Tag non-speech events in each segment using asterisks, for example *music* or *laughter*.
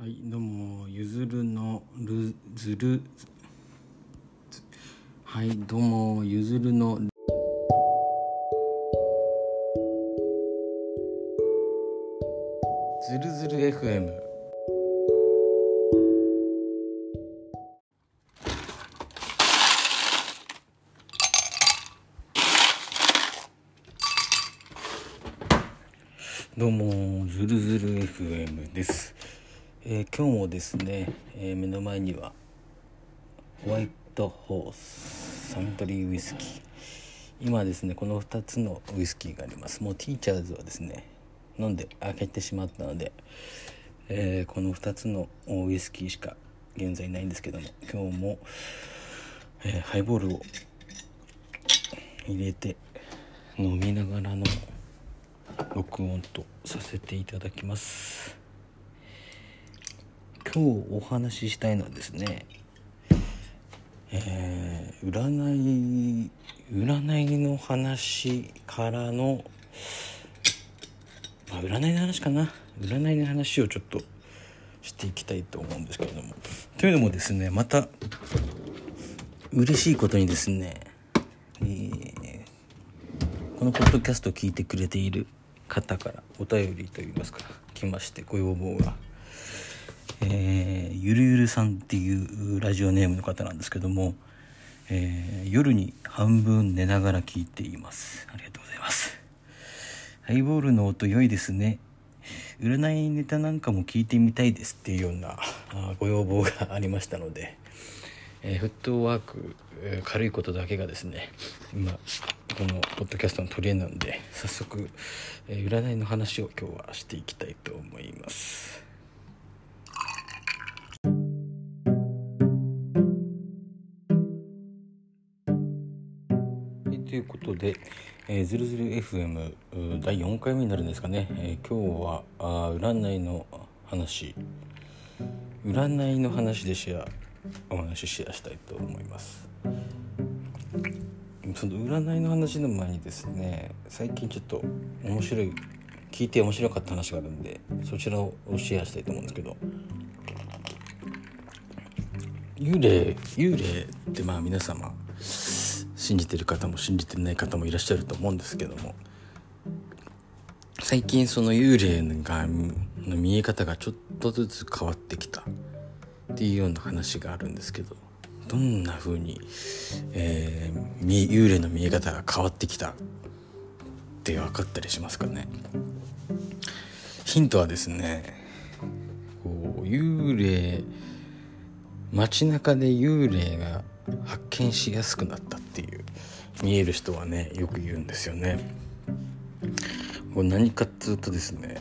はいどうもゆずるのるずるはいどうもゆずるのずるずる FM どうもずるずる FM です、えー今日もですね、えー目の前にはホワイトホースサントリーウイスキー。今ですねこの2つのウイスキーがあります。もうティーチャーズはですね飲んで開けてしまったので、えーこの2つのウイスキーしか現在ないんですけども今日も、えハイボールを入れて飲みながらの録音とさせていただきます。今日お話ししたいのはですねえー占い占いの話からの、まあ、占いの話かな。占いの話をちょっとしていきたいと思うんですけれども。というのもですねまた嬉しいことにですね、えーこのポッドキャストを聞いてくれている方からお便りといいますか来ましてご要望が、えーゆるゆるさんっていうラジオネームの方なんですけども、えー夜に半分寝ながら聞いています。ありがとうございます。ハイボールの音良いですね。占いネタなんかも聞いてみたいですっていうようなご要望がありましたので、えーフットワーク、えー軽いことだけがですね今このポッドキャストの取り柄なんで早速、えー占いの話を今日はしていきたいと思います。ということで「えー、ずるずる FM 第4回目になるんですかね、えー今日はあ占いの話。占いの話でシェアお話しシェアしたいと思います。その占いの話の前にですね最近ちょっと面白い聞いて面白かった話があるんでそちらをシェアしたいと思うんですけど。幽霊幽霊ってまあ皆様信じてる方も信じてない方もいらっしゃると思うんですけども。最近その幽霊がの見え方がちょっとずつ変わってきたっていうような話があるんですけど。どんな風に、えー幽霊の見え方が変わってきたって分かったりしますかね。ヒントはですねこう幽霊街中で幽霊が発見しやすくなったっていう見える人はねよく言うんですよね。これ何かっつうとですね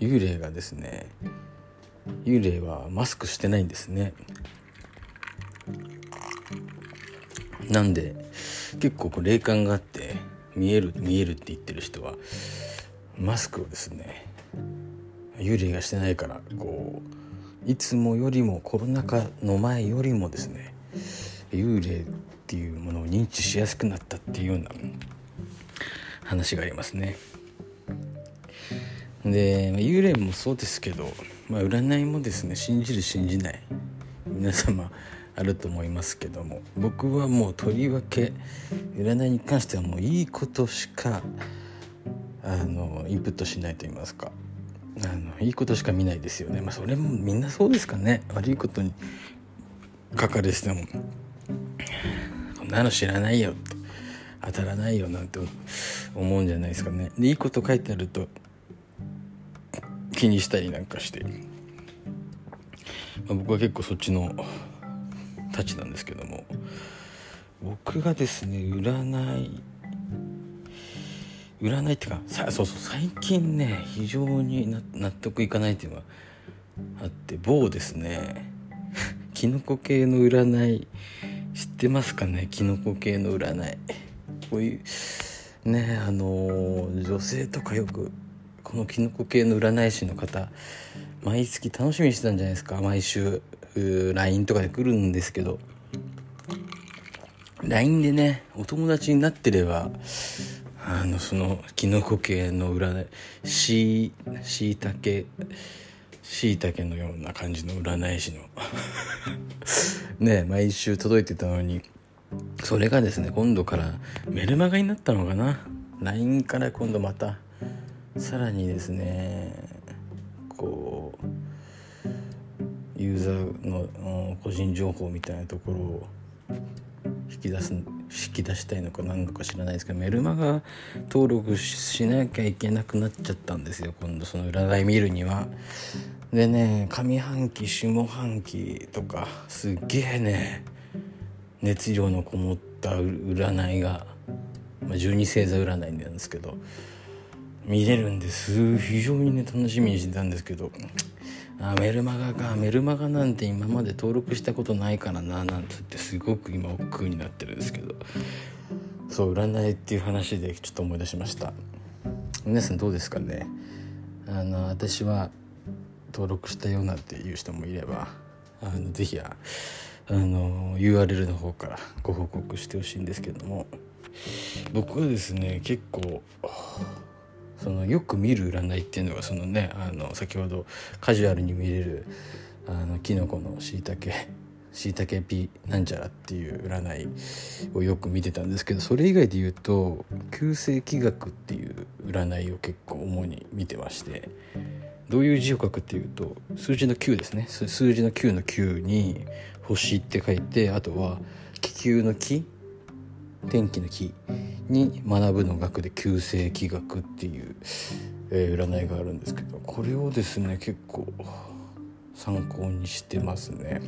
幽霊がですね幽霊はマスクしてないんですね。なんで結構こう霊感があって見える見えるって言ってる人はマスクをですね幽霊がしてないからこういつもよりもコロナ禍の前よりもですね幽霊っていうものを認知しやすくなったっていうような話がありますね。で幽霊もそうですけど、まあ、占いもですね信じる信じない皆様あると思いますけども僕はもうとりわけ占いに関してはもういいことしかあのインプットしないと言いますか。あのいいことしか見ないですよね。まあそれもみんなそうですかね。悪いことに書かれてても。こんなの知らないよ。と当たらないよなんて思うんじゃないですかね。でいいこと書いてあると気にしたりなんかして、まあ、僕は結構そっちのたちなんですけども。僕がですね占い占いってかさそうそう最近ね非常に納得いかないっていうのがあって某ですねキノコ系の占い知ってますかね？キノコ系の占い。こういうねあの女性とかよくこのキノコ系の占い師の方毎月楽しみにしてたんじゃないですか？毎週 LINE とかで来るんですけど。LINE でねお友達になってればあのそのキノコ系の占いしいたけしいたけのような感じの占い師の。*laughs* ね毎週届いてたのに。それがですね今度からメルマガになったのかな。LINE から今度またさらにですねこうユーザーの個人情報みたいなところを引き出す引き出したいのか何のか知らないですけどメルマガ登録しなきゃいけなくなっちゃったんですよ今度。その占い見るには。でね上半期下半期とかすっげえね熱量のこもった占いが、まあ、十二星座占いなんですけど見れるんです。非常にね楽しみにしてたんですけどあメルマガか。メルマガなんて今まで登録したことないからななんつってすごく今億劫になってるんですけど。そう占いっていう話でちょっと思い出しました。皆さんどうですかね？あの私は登録したようなっていう人もいればあのぜひあの URL の方からご報告してほしいんですけども僕はですね結構そのよく見る占いっていうのがそのねあの先ほどカジュアルに見れるあのキノコのしいたけしいたけピなんちゃらっていう占いをよく見てたんですけどそれ以外で言うと旧世紀学っていう占いを結構主に見てましてどういう字を書くっていうと数字の9ですね数字の9の9に星って書いてあとは気球の木天気の木に学ぶの学で旧世紀学っていう、えー、占いがあるんですけどこれをですね結構参考にしてますね。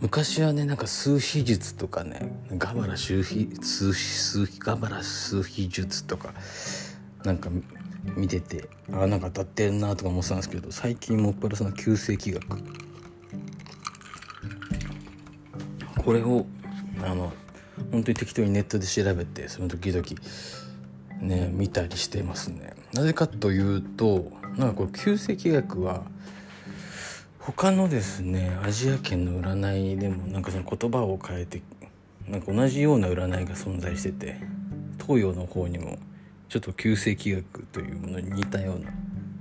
昔はねなんか数秘術とかねガバラ数秘数秘数秘ガバラ数秘術とかなんか見ててあなんか当たってんなとか思ってたんですけど最近もっぱらその旧世紀学。これをあの本当に適当にネットで調べてその時々ね見たりしてますね。なぜかというとなんかこれ旧世紀学は他のですねアジア圏の占いでもなんかその言葉を変えてなんか同じような占いが存在してて東洋の方にもちょっと旧世紀学というものに似たような。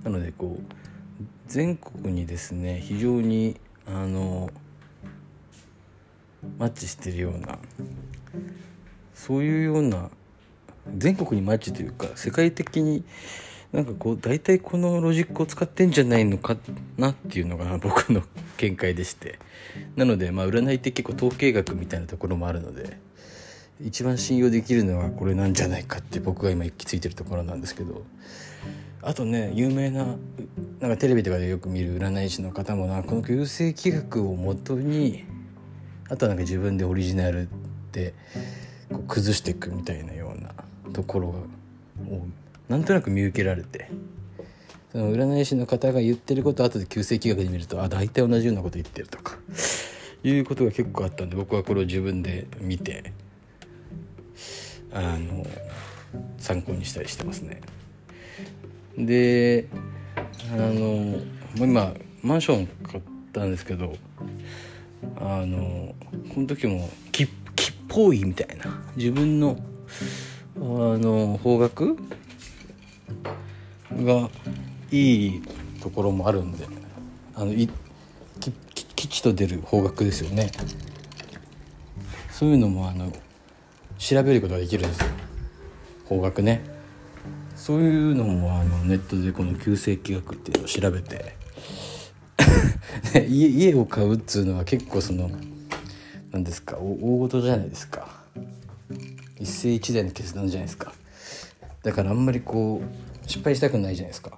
なのでこう全国にですね非常にあのマッチしてるようなそういうような全国にマッチというか世界的になんかこう大体このロジックを使ってんじゃないのかなっていうのが *laughs* 僕の見解でして。なのでまあ占いって結構統計学みたいなところもあるので。一番信用できるのはこれなんじゃないかって僕が今行き着いてるところなんですけど。あとね有名ななんかテレビとかでよく見る占い師の方もなこの旧世紀学をもとにあとはなんか自分でオリジナルでこう崩していくみたいなようなところがなんとなく見受けられて。その占い師の方が言ってることを後で旧世紀学で見るとあ大体同じようなこと言ってるとか。いうことが結構あったんで僕はこれを自分で見てあの参考にしたりしてますね。であの今マンション買ったんですけどあのこの時も木っぽいみたいな自分のあの方角がいいところもあるんであのい吉と出る方角ですよねそういうのもあの調べることができるんですよ。方角ね。そういうのもあのネットでこの旧世紀学っていうのを調べて。*laughs* 家家を買うっつうのは結構その何ですか大事じゃないですか。一世一代の決断じゃないですか。だからあんまりこう失敗したくないじゃないですか。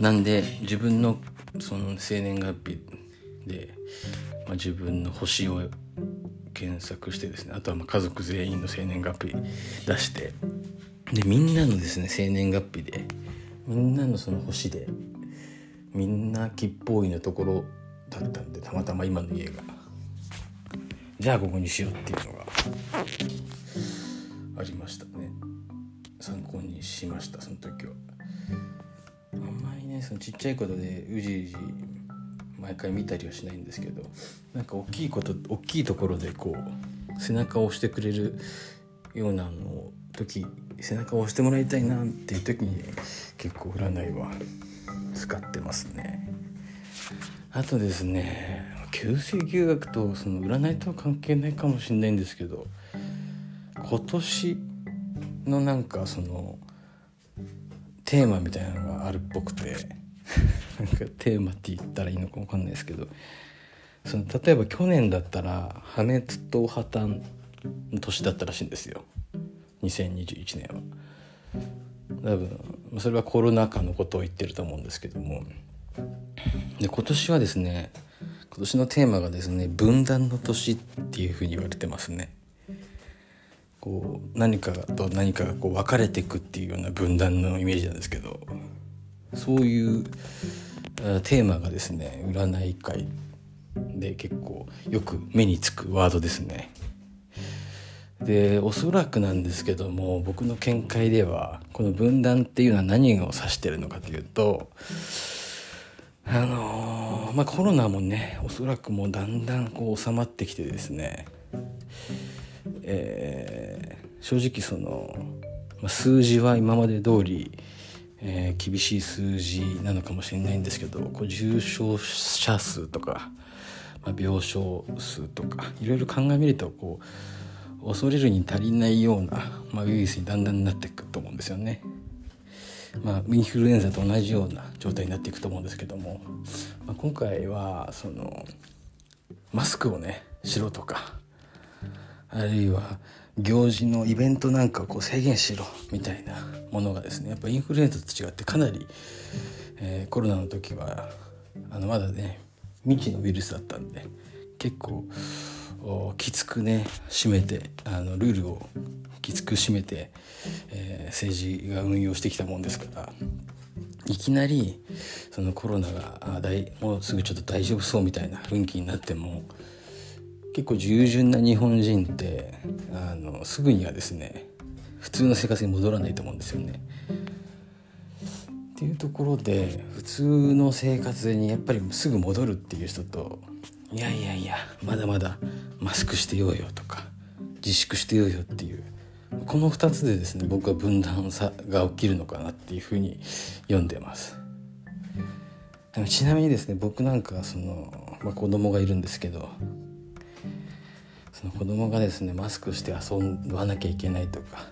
なんで自分のその生年月日で、まあ、自分の星を検索してですねあとはま家族全員の生年月日出してでみんなのですね生年月日でみんなのその星でみんな吉報院のところだったんでたまたま今の家が。じゃあここにしようっていうのがありましたね。参考にしましたその時は。あんまりねそのちっちゃいことでうじうじ毎回見たりはしないんですけどなんか大きいこと大きいところでこう背中を押してくれるようなの時背中を押してもらいたいなっていう時に結構占いは使ってますね。あとですね旧世旧学とその占いとは関係ないかもしれないんですけど今年のなんかそのテーマみたいなのがあるっぽくてなんかテーマって言ったらいいのか分かんないですけどその例えば去年だったら破滅と破綻の年だったらしいんですよ2021年は。多分それはコロナ禍のことを言ってると思うんですけどもで今年はですね今年のテーマがですね分断の年っていうふうに言われてますね。こう何かと何かがこう分かれていくっていうような分断のイメージなんですけどそういうテーマがですね占い界で結構よく目につくワードですね。でおそらくなんですけども僕の見解ではこの分断っていうのは何を指してるのかというとあのー、まあコロナもねおそらくもうだんだんこう収まってきてですねえー、正直その、数字は今まで通り、えー、厳しい数字なのかもしれないんですけどこう重症者数とか、まあ、病床数とかいろいろ鑑みるとこう恐れるに足りないような、まあ、ウイルスにだんだんなっていくと思うんですよね。まあ、インフルエンザと同じような状態になっていくと思うんですけども、まあ、今回はそのマスクをねしろとかあるいは行事のイベントなんかをこう制限しろみたいなものがですねやっぱインフルエンザと違ってかなり、えー、コロナの時はあのまだね未知のウイルスだったんで結構きつくね締めてあのルールをきつく締めて、えー、政治が運用してきたもんですからいきなりそのコロナがあ大もうすぐちょっと大丈夫そうみたいな雰囲気になっても結構従順な日本人ってあのすぐにはですね普通の生活に戻らないと思うんですよね。っていうところで普通の生活にやっぱりすぐ戻るっていう人といやいやいやまだまだマスクしてようよとか自粛してようよっていうこの2つでですね僕は分断さが起きるのかなっていうふうに読んでますちなみにですね僕なんかその、まあ、子供がいるんですけどその子供がですねマスクして遊ばなきゃいけないとか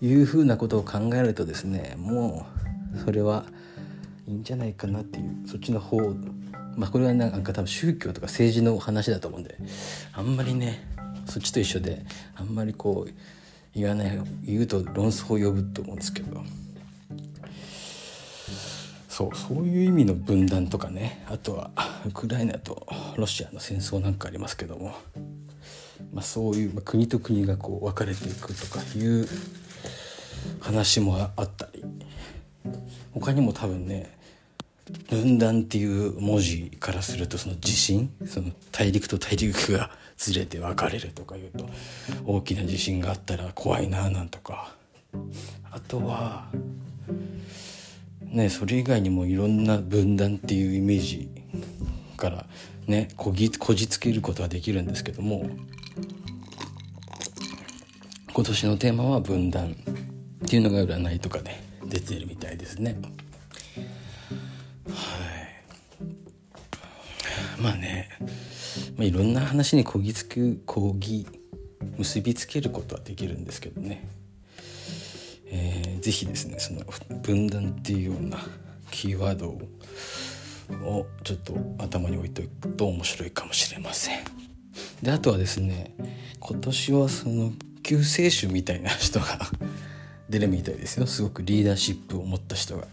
いうふうなことを考えるとですねもうそれはいいんじゃないかなっていうそっちの方まあこれはなんか多分宗教とか政治の話だと思うんであんまりねそっちと一緒であんまりこう言わない言うと論争を呼ぶと思うんですけど。そうそういう意味の分断とかねあとはウクライナとロシアの戦争なんかありますけども。まあ、そういう、まあ、国と国がこう分かれていくとかいう話もあったり。他にも多分ね分断っていう文字からするとその地震その大陸と大陸がずれて分かれるとかいうと大きな地震があったら怖いななんとか。あとはねそれ以外にもいろんな分断っていうイメージからねこぎこじつけることはできるんですけども今年のテーマは分断っていうのが占いとかで出てるみたいですね。はい。まあね、まあ、いろんな話にこぎつくこぎ結びつけることはできるんですけどね。えー、ぜひですねその分断っていうようなキーワードをちょっと頭に置いておくと面白いかもしれません。であとはですね今年はその救世主みたいな人が *laughs* 出るみたいですよすごくリーダーシップを持った人が。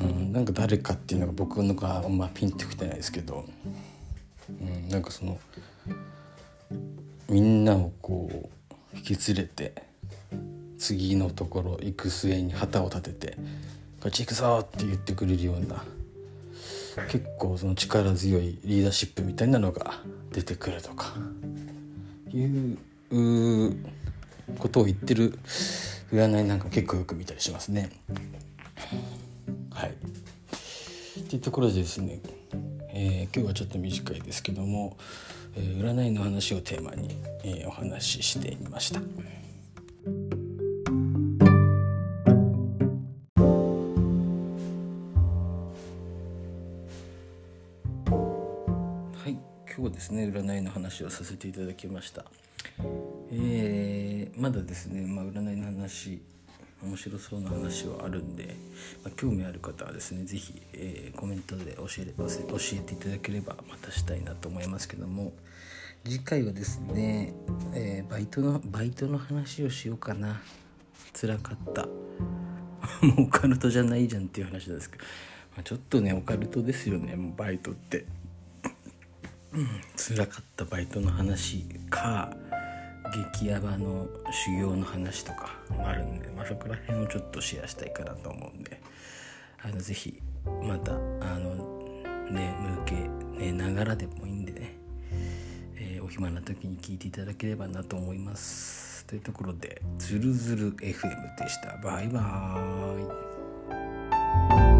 うん、なんか誰かっていうのが僕のがあんまピンってきてないですけど、うん、なんかそのみんなをこう引き連れて次のところ行く末に旗を立てて「こっち行くぞ!」って言ってくれるような結構その力強いリーダーシップみたいなのが出てくるとかいうことを言ってる占いなんか結構よく見たりしますね。はい、っていうところでですね、えー、今日はちょっと短いですけども、えー、占いの話をテーマに、えー、お話ししてみました。はい、今日ですね占いの話をさせていただきました。えー、まだですね、まあ、占いの話面白そうな話はあるんで、まあ、興味ある方はですね是非、えー、コメントで教え教えていただければまたしたいなと思いますけども次回はですね、えー、バイトのバイトの話をしようかな。辛かった。*laughs* もうオカルトじゃないじゃんっていう話なんですけど、まあ、ちょっとねオカルトですよねもうバイトって。辛かったバイトの話か激ヤバの修行の話とかもあるんで、まあ、そこら辺をちょっとシェアしたいかなと思うんであのぜひまたあのね向けねながらでもいいんでね、えー、お暇な時に聞いていただければなと思います。というところで「ズルズル FM」でした。バイバーイ。